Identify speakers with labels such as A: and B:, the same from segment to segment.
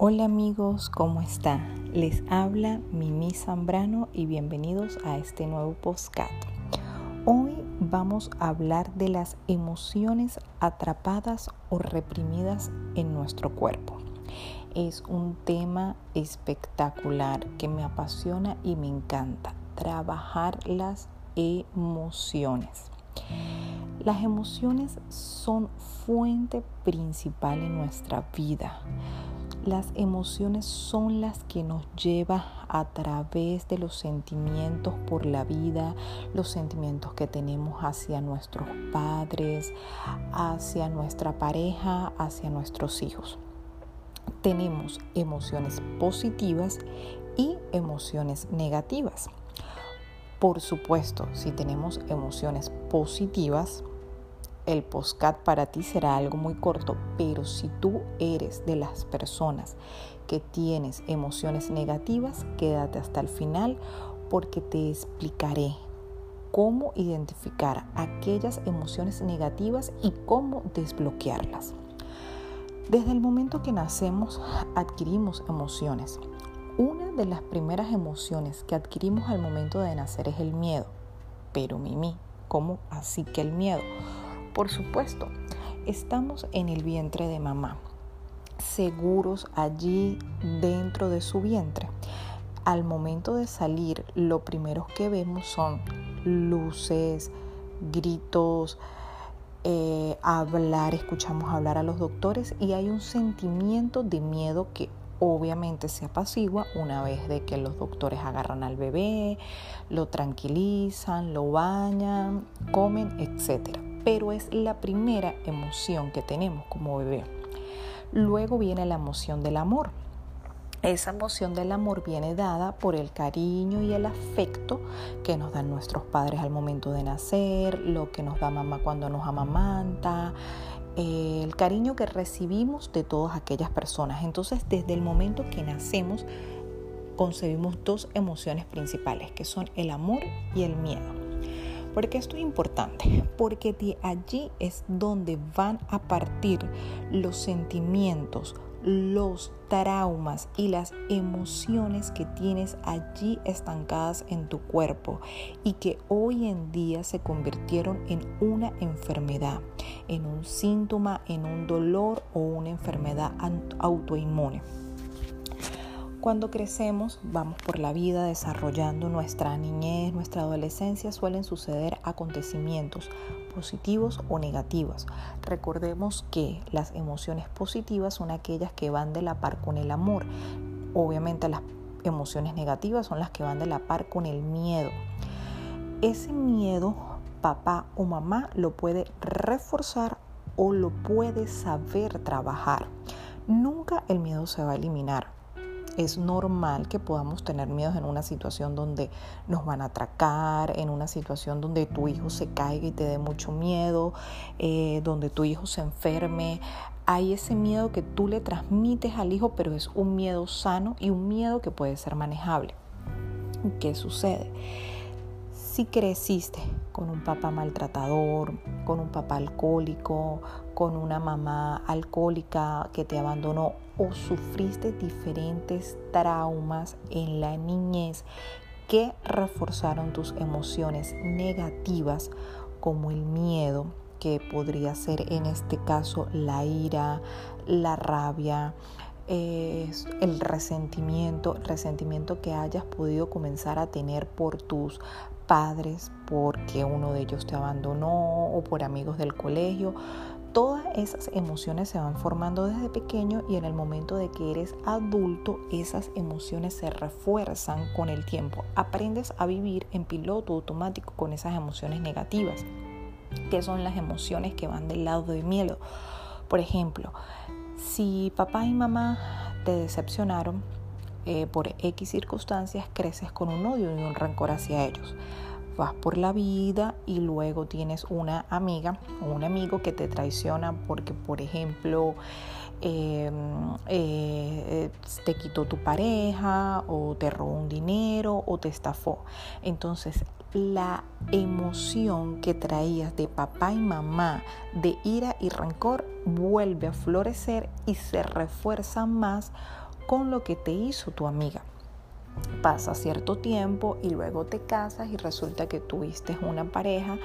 A: Hola amigos, ¿cómo están? Les habla Mimi Zambrano y bienvenidos a este nuevo postcat. Hoy vamos a hablar de las emociones atrapadas o reprimidas en nuestro cuerpo. Es un tema espectacular que me apasiona y me encanta, trabajar las emociones. Las emociones son fuente principal en nuestra vida las emociones son las que nos lleva a través de los sentimientos por la vida, los sentimientos que tenemos hacia nuestros padres, hacia nuestra pareja, hacia nuestros hijos. Tenemos emociones positivas y emociones negativas. Por supuesto, si tenemos emociones positivas, el postcat para ti será algo muy corto, pero si tú eres de las personas que tienes emociones negativas, quédate hasta el final porque te explicaré cómo identificar aquellas emociones negativas y cómo desbloquearlas. Desde el momento que nacemos adquirimos emociones. Una de las primeras emociones que adquirimos al momento de nacer es el miedo. Pero Mimi, ¿cómo así que el miedo? Por supuesto, estamos en el vientre de mamá, seguros allí dentro de su vientre. Al momento de salir, lo primero que vemos son luces, gritos, eh, hablar, escuchamos hablar a los doctores y hay un sentimiento de miedo que obviamente se apacigua una vez de que los doctores agarran al bebé, lo tranquilizan, lo bañan, comen, etc pero es la primera emoción que tenemos como bebé. Luego viene la emoción del amor. Esa emoción del amor viene dada por el cariño y el afecto que nos dan nuestros padres al momento de nacer, lo que nos da mamá cuando nos amamanta, el cariño que recibimos de todas aquellas personas. Entonces, desde el momento que nacemos, concebimos dos emociones principales, que son el amor y el miedo. ¿Por qué esto es importante? Porque de allí es donde van a partir los sentimientos, los traumas y las emociones que tienes allí estancadas en tu cuerpo y que hoy en día se convirtieron en una enfermedad, en un síntoma, en un dolor o una enfermedad autoinmune. Cuando crecemos, vamos por la vida desarrollando nuestra niñez, nuestra adolescencia, suelen suceder acontecimientos positivos o negativos. Recordemos que las emociones positivas son aquellas que van de la par con el amor. Obviamente las emociones negativas son las que van de la par con el miedo. Ese miedo, papá o mamá lo puede reforzar o lo puede saber trabajar. Nunca el miedo se va a eliminar es normal que podamos tener miedos en una situación donde nos van a atracar, en una situación donde tu hijo se caiga y te dé mucho miedo, eh, donde tu hijo se enferme. Hay ese miedo que tú le transmites al hijo, pero es un miedo sano y un miedo que puede ser manejable. ¿Qué sucede? Si creciste con un papá maltratador, con un papá alcohólico, con una mamá alcohólica que te abandonó o sufriste diferentes traumas en la niñez que reforzaron tus emociones negativas como el miedo, que podría ser en este caso la ira, la rabia, el resentimiento, resentimiento que hayas podido comenzar a tener por tus padres, porque uno de ellos te abandonó o por amigos del colegio. Todas esas emociones se van formando desde pequeño y en el momento de que eres adulto, esas emociones se refuerzan con el tiempo. Aprendes a vivir en piloto automático con esas emociones negativas, que son las emociones que van del lado del miedo. Por ejemplo, si papá y mamá te decepcionaron eh, por X circunstancias, creces con un odio y un rencor hacia ellos. Vas por la vida y luego tienes una amiga o un amigo que te traiciona porque, por ejemplo, em, eh, te quitó tu pareja o te robó un dinero o te estafó. Entonces, la emoción que traías de papá y mamá de ira y rencor vuelve a florecer y se refuerza más con lo que te hizo tu amiga. Pasa cierto tiempo y luego te casas y resulta que tuviste una pareja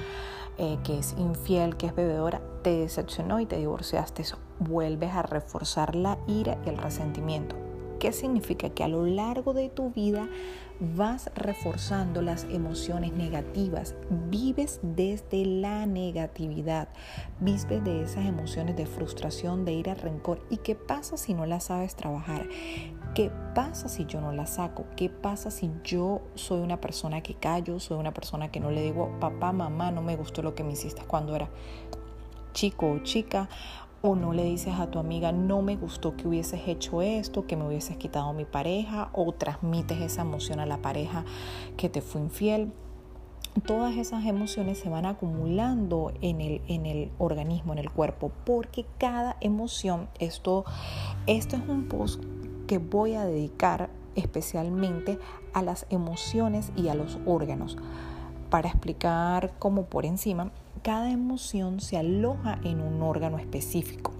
A: eh, que es infiel, que es bebedora, te decepcionó y te divorciaste. Vuelves a reforzar la ira y el resentimiento. ¿Qué significa? Que a lo largo de tu vida vas reforzando las emociones negativas, vives desde la negatividad, vives de esas emociones de frustración, de ira, rencor. ¿Y qué pasa si no las sabes trabajar? ¿Qué pasa si yo no las saco? ¿Qué pasa si yo soy una persona que callo, soy una persona que no le digo, papá, mamá, no me gustó lo que me hiciste cuando era chico o chica? O no le dices a tu amiga, no me gustó que hubieses hecho esto, que me hubieses quitado mi pareja, o transmites esa emoción a la pareja que te fue infiel. Todas esas emociones se van acumulando en el, en el organismo, en el cuerpo, porque cada emoción, esto, esto es un post que voy a dedicar especialmente a las emociones y a los órganos. Para explicar como por encima, cada emoción se aloja en un órgano específico.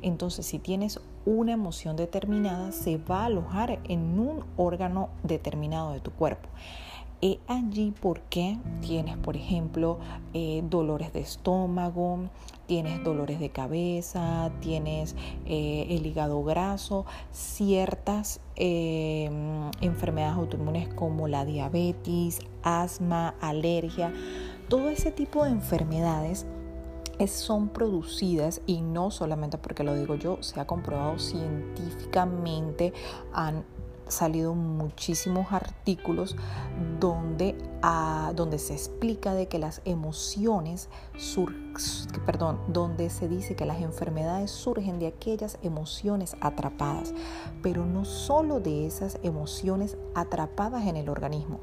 A: Entonces, si tienes una emoción determinada, se va a alojar en un órgano determinado de tu cuerpo. He allí porque tienes, por ejemplo, eh, dolores de estómago, tienes dolores de cabeza, tienes eh, el hígado graso, ciertas eh, enfermedades autoinmunes como la diabetes, asma, alergia todo ese tipo de enfermedades son producidas y no solamente porque lo digo yo, se ha comprobado científicamente, han salido muchísimos artículos donde, ah, donde se explica de que las emociones, perdón, donde se dice que las enfermedades surgen de aquellas emociones atrapadas, pero no solo de esas emociones atrapadas en el organismo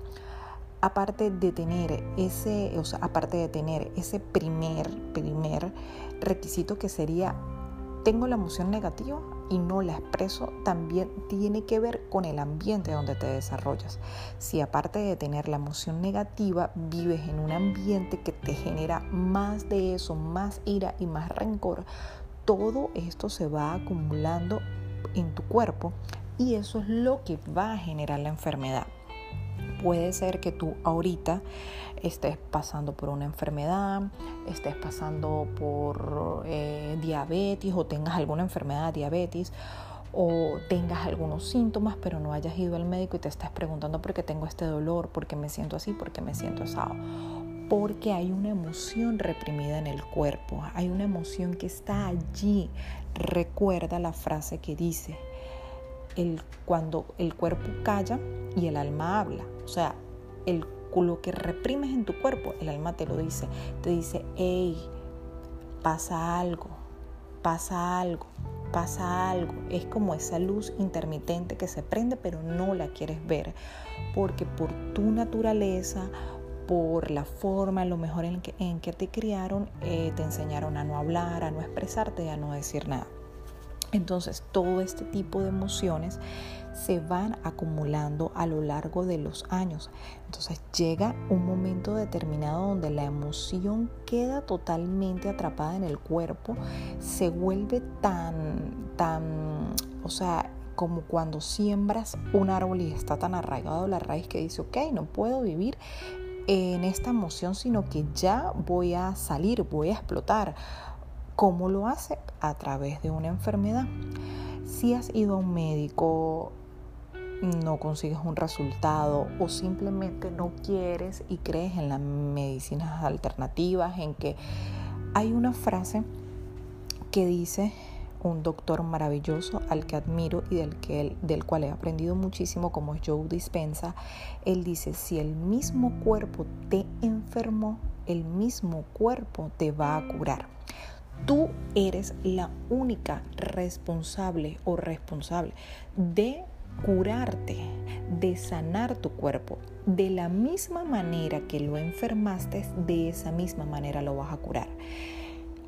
A: aparte de tener ese, o sea, aparte de tener ese primer, primer requisito que sería tengo la emoción negativa y no la expreso, también tiene que ver con el ambiente donde te desarrollas. Si aparte de tener la emoción negativa, vives en un ambiente que te genera más de eso, más ira y más rencor, todo esto se va acumulando en tu cuerpo y eso es lo que va a generar la enfermedad. Puede ser que tú ahorita estés pasando por una enfermedad, estés pasando por eh, diabetes o tengas alguna enfermedad diabetes o tengas algunos síntomas pero no hayas ido al médico y te estás preguntando por qué tengo este dolor, por qué me siento así, por qué me siento asado. Porque hay una emoción reprimida en el cuerpo, hay una emoción que está allí. Recuerda la frase que dice, el, cuando el cuerpo calla y el alma habla. O sea, el, lo que reprimes en tu cuerpo, el alma te lo dice. Te dice, hey, pasa algo, pasa algo, pasa algo. Es como esa luz intermitente que se prende pero no la quieres ver. Porque por tu naturaleza, por la forma, lo mejor en que, en que te criaron, eh, te enseñaron a no hablar, a no expresarte, a no decir nada. Entonces, todo este tipo de emociones se van acumulando a lo largo de los años. Entonces llega un momento determinado donde la emoción queda totalmente atrapada en el cuerpo, se vuelve tan, tan, o sea, como cuando siembras un árbol y está tan arraigado la raíz que dice, ok, no puedo vivir en esta emoción, sino que ya voy a salir, voy a explotar ¿Cómo lo hace? A través de una enfermedad. Si has ido a un médico, no consigues un resultado o simplemente no quieres y crees en las medicinas alternativas, en que hay una frase que dice un doctor maravilloso al que admiro y del, que, del cual he aprendido muchísimo, como Joe Dispensa, él dice, si el mismo cuerpo te enfermó, el mismo cuerpo te va a curar. Tú eres la única responsable o responsable de curarte, de sanar tu cuerpo. De la misma manera que lo enfermaste, de esa misma manera lo vas a curar.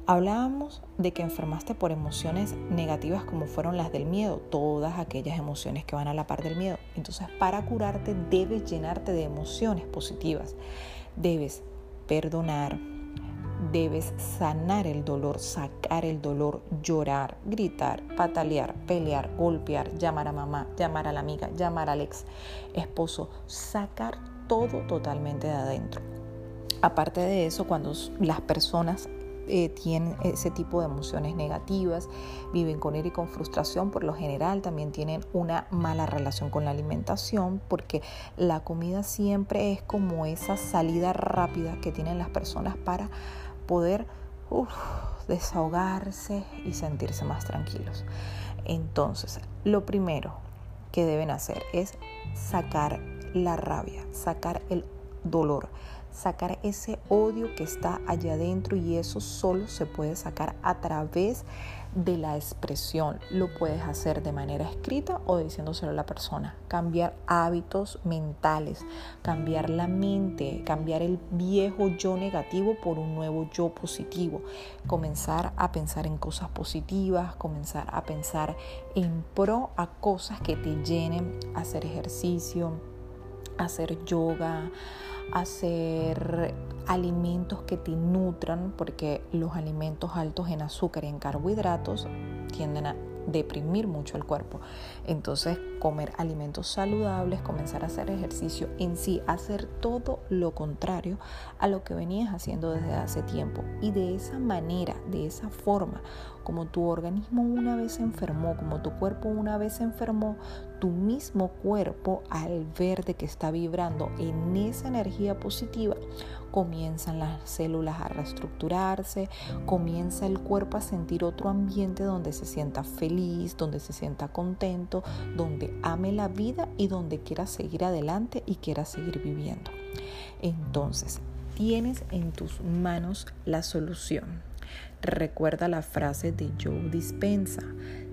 A: Hablábamos de que enfermaste por emociones negativas como fueron las del miedo, todas aquellas emociones que van a la par del miedo. Entonces, para curarte debes llenarte de emociones positivas. Debes perdonar, debes sanar el dolor, sacar el dolor, llorar, gritar, patalear, pelear, golpear, llamar a mamá, llamar a la amiga, llamar al ex esposo, sacar todo totalmente de adentro. Aparte de eso, cuando las personas eh, tienen ese tipo de emociones negativas, viven con ira y con frustración, por lo general también tienen una mala relación con la alimentación, porque la comida siempre es como esa salida rápida que tienen las personas para poder desahogarse y sentirse más tranquilos. Entonces, lo primero que deben hacer es sacar la rabia, sacar el dolor, sacar ese odio que está allá adentro y eso solo se puede sacar a través de la expresión. Lo puedes hacer de manera escrita o diciéndoselo a la persona. Cambiar hábitos mentales, cambiar la mente, cambiar el viejo yo negativo por un nuevo yo positivo. Comenzar a pensar en cosas positivas, comenzar a pensar en pro a cosas que te llenen, hacer ejercicio, hacer yoga, hacer alimentos que te nutran, porque los alimentos altos en azúcar y en carbohidratos tienden a deprimir mucho el cuerpo. Entonces, comer alimentos saludables, comenzar a hacer ejercicio en sí, hacer todo lo contrario a lo que venías haciendo desde hace tiempo. Y de esa manera, de esa forma, como tu organismo una vez enfermó, como tu cuerpo una vez enfermó, tu mismo cuerpo al ver de que está vibrando en esa energía positiva, comienzan las células a reestructurarse, comienza el cuerpo a sentir otro ambiente donde se sienta feliz, donde se sienta contento, donde ame la vida y donde quiera seguir adelante y quiera seguir viviendo. Entonces, tienes en tus manos la solución. Recuerda la frase de Joe Dispensa.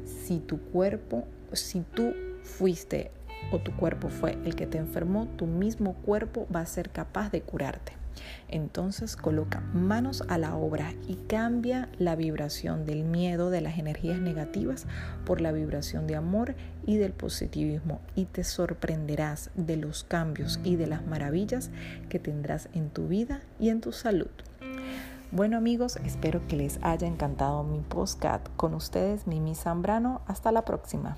A: Si tu cuerpo, si tú fuiste o tu cuerpo fue el que te enfermó, tu mismo cuerpo va a ser capaz de curarte. Entonces coloca manos a la obra y cambia la vibración del miedo, de las energías negativas, por la vibración de amor y del positivismo y te sorprenderás de los cambios y de las maravillas que tendrás en tu vida y en tu salud. Bueno amigos, espero que les haya encantado mi postcat con ustedes, Mimi Zambrano. Hasta la próxima.